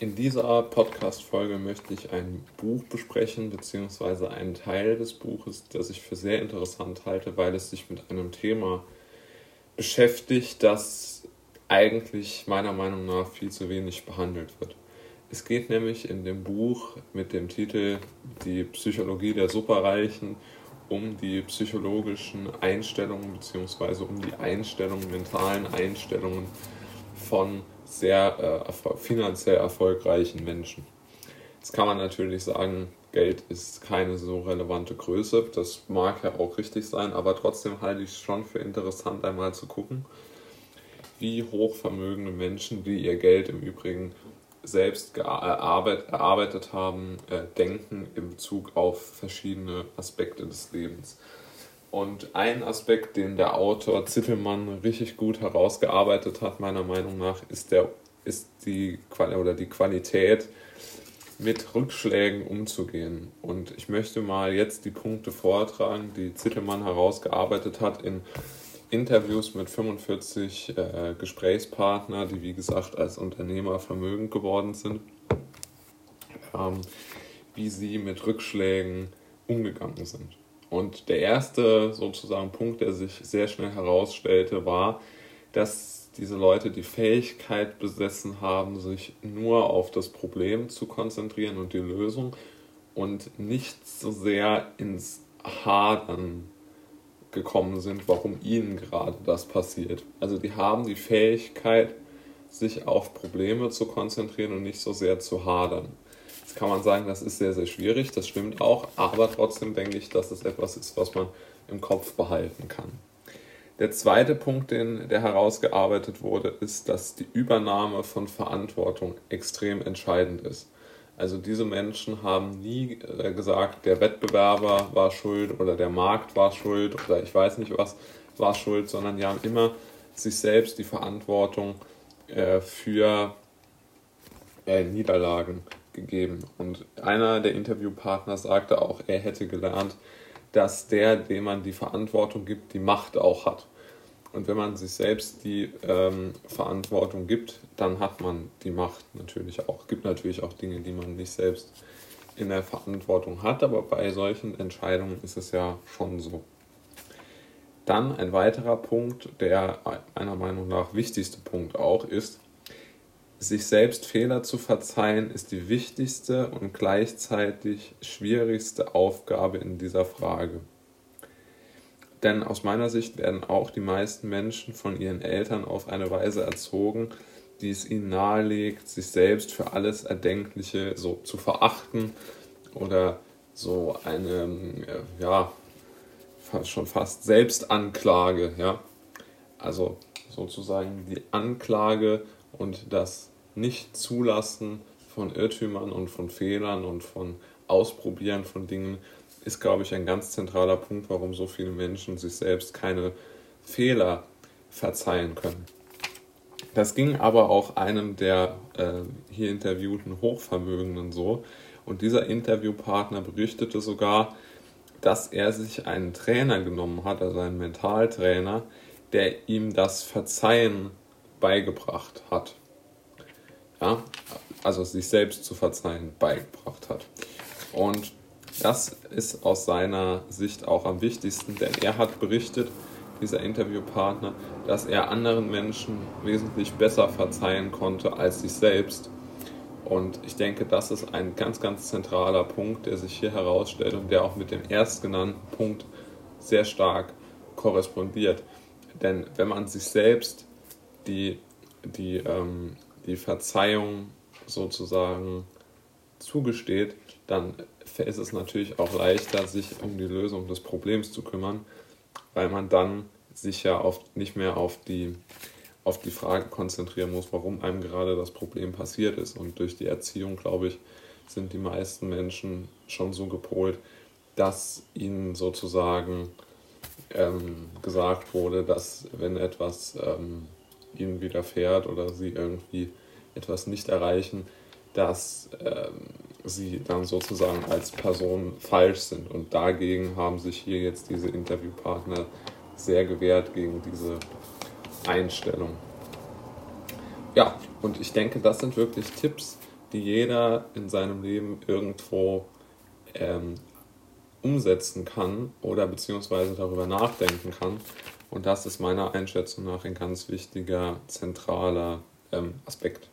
In dieser Podcast-Folge möchte ich ein Buch besprechen, beziehungsweise einen Teil des Buches, das ich für sehr interessant halte, weil es sich mit einem Thema beschäftigt, das eigentlich meiner Meinung nach viel zu wenig behandelt wird. Es geht nämlich in dem Buch mit dem Titel Die Psychologie der Superreichen um die psychologischen Einstellungen beziehungsweise um die Einstellungen, mentalen Einstellungen von sehr äh, finanziell erfolgreichen Menschen. Jetzt kann man natürlich sagen, Geld ist keine so relevante Größe. Das mag ja auch richtig sein, aber trotzdem halte ich es schon für interessant, einmal zu gucken, wie hochvermögende Menschen, die ihr Geld im Übrigen selbst erarbeitet, erarbeitet haben, äh, denken im Bezug auf verschiedene Aspekte des Lebens. Und ein Aspekt, den der Autor Zittelmann richtig gut herausgearbeitet hat, meiner Meinung nach, ist, der, ist die, oder die Qualität, mit Rückschlägen umzugehen. Und ich möchte mal jetzt die Punkte vortragen, die Zittelmann herausgearbeitet hat in Interviews mit 45 äh, Gesprächspartner, die wie gesagt als Unternehmer vermögend geworden sind, ähm, wie sie mit Rückschlägen umgegangen sind. Und der erste sozusagen Punkt, der sich sehr schnell herausstellte, war, dass diese Leute die Fähigkeit besessen haben, sich nur auf das Problem zu konzentrieren und die Lösung und nicht so sehr ins Hadern gekommen sind, warum ihnen gerade das passiert. Also die haben die Fähigkeit, sich auf Probleme zu konzentrieren und nicht so sehr zu hadern. Kann man sagen, das ist sehr, sehr schwierig, das stimmt auch, aber trotzdem denke ich, dass es etwas ist, was man im Kopf behalten kann. Der zweite Punkt, den, der herausgearbeitet wurde, ist, dass die Übernahme von Verantwortung extrem entscheidend ist. Also diese Menschen haben nie äh, gesagt, der Wettbewerber war schuld oder der Markt war schuld oder ich weiß nicht was war schuld, sondern die haben immer sich selbst die Verantwortung äh, für äh, Niederlagen gegeben. Und einer der Interviewpartner sagte auch, er hätte gelernt, dass der, dem man die Verantwortung gibt, die Macht auch hat. Und wenn man sich selbst die ähm, Verantwortung gibt, dann hat man die Macht natürlich auch. Es gibt natürlich auch Dinge, die man nicht selbst in der Verantwortung hat, aber bei solchen Entscheidungen ist es ja schon so. Dann ein weiterer Punkt, der meiner Meinung nach wichtigste Punkt auch ist, sich selbst Fehler zu verzeihen, ist die wichtigste und gleichzeitig schwierigste Aufgabe in dieser Frage. Denn aus meiner Sicht werden auch die meisten Menschen von ihren Eltern auf eine Weise erzogen, die es ihnen nahelegt, sich selbst für alles Erdenkliche so zu verachten oder so eine, äh, ja, schon fast Selbstanklage, ja. Also sozusagen die Anklage und das Nicht-Zulassen von Irrtümern und von Fehlern und von Ausprobieren von Dingen ist, glaube ich, ein ganz zentraler Punkt, warum so viele Menschen sich selbst keine Fehler verzeihen können. Das ging aber auch einem der äh, hier interviewten Hochvermögenden so. Und dieser Interviewpartner berichtete sogar, dass er sich einen Trainer genommen hat, also einen Mentaltrainer, der ihm das Verzeihen beigebracht hat. Ja, also sich selbst zu verzeihen beigebracht hat. Und das ist aus seiner Sicht auch am wichtigsten, denn er hat berichtet, dieser Interviewpartner, dass er anderen Menschen wesentlich besser verzeihen konnte als sich selbst. Und ich denke, das ist ein ganz, ganz zentraler Punkt, der sich hier herausstellt und der auch mit dem erstgenannten Punkt sehr stark korrespondiert. Denn wenn man sich selbst die, die, ähm, die Verzeihung sozusagen zugesteht, dann ist es natürlich auch leichter, sich um die Lösung des Problems zu kümmern, weil man dann sich ja oft nicht mehr auf die, auf die Frage konzentrieren muss, warum einem gerade das Problem passiert ist. Und durch die Erziehung, glaube ich, sind die meisten Menschen schon so gepolt, dass ihnen sozusagen ähm, gesagt wurde, dass wenn etwas ähm, ihnen widerfährt oder sie irgendwie etwas nicht erreichen, dass ähm, sie dann sozusagen als Person falsch sind. Und dagegen haben sich hier jetzt diese Interviewpartner sehr gewehrt gegen diese Einstellung. Ja, und ich denke, das sind wirklich Tipps, die jeder in seinem Leben irgendwo ähm, umsetzen kann oder beziehungsweise darüber nachdenken kann. Und das ist meiner Einschätzung nach ein ganz wichtiger, zentraler ähm, Aspekt.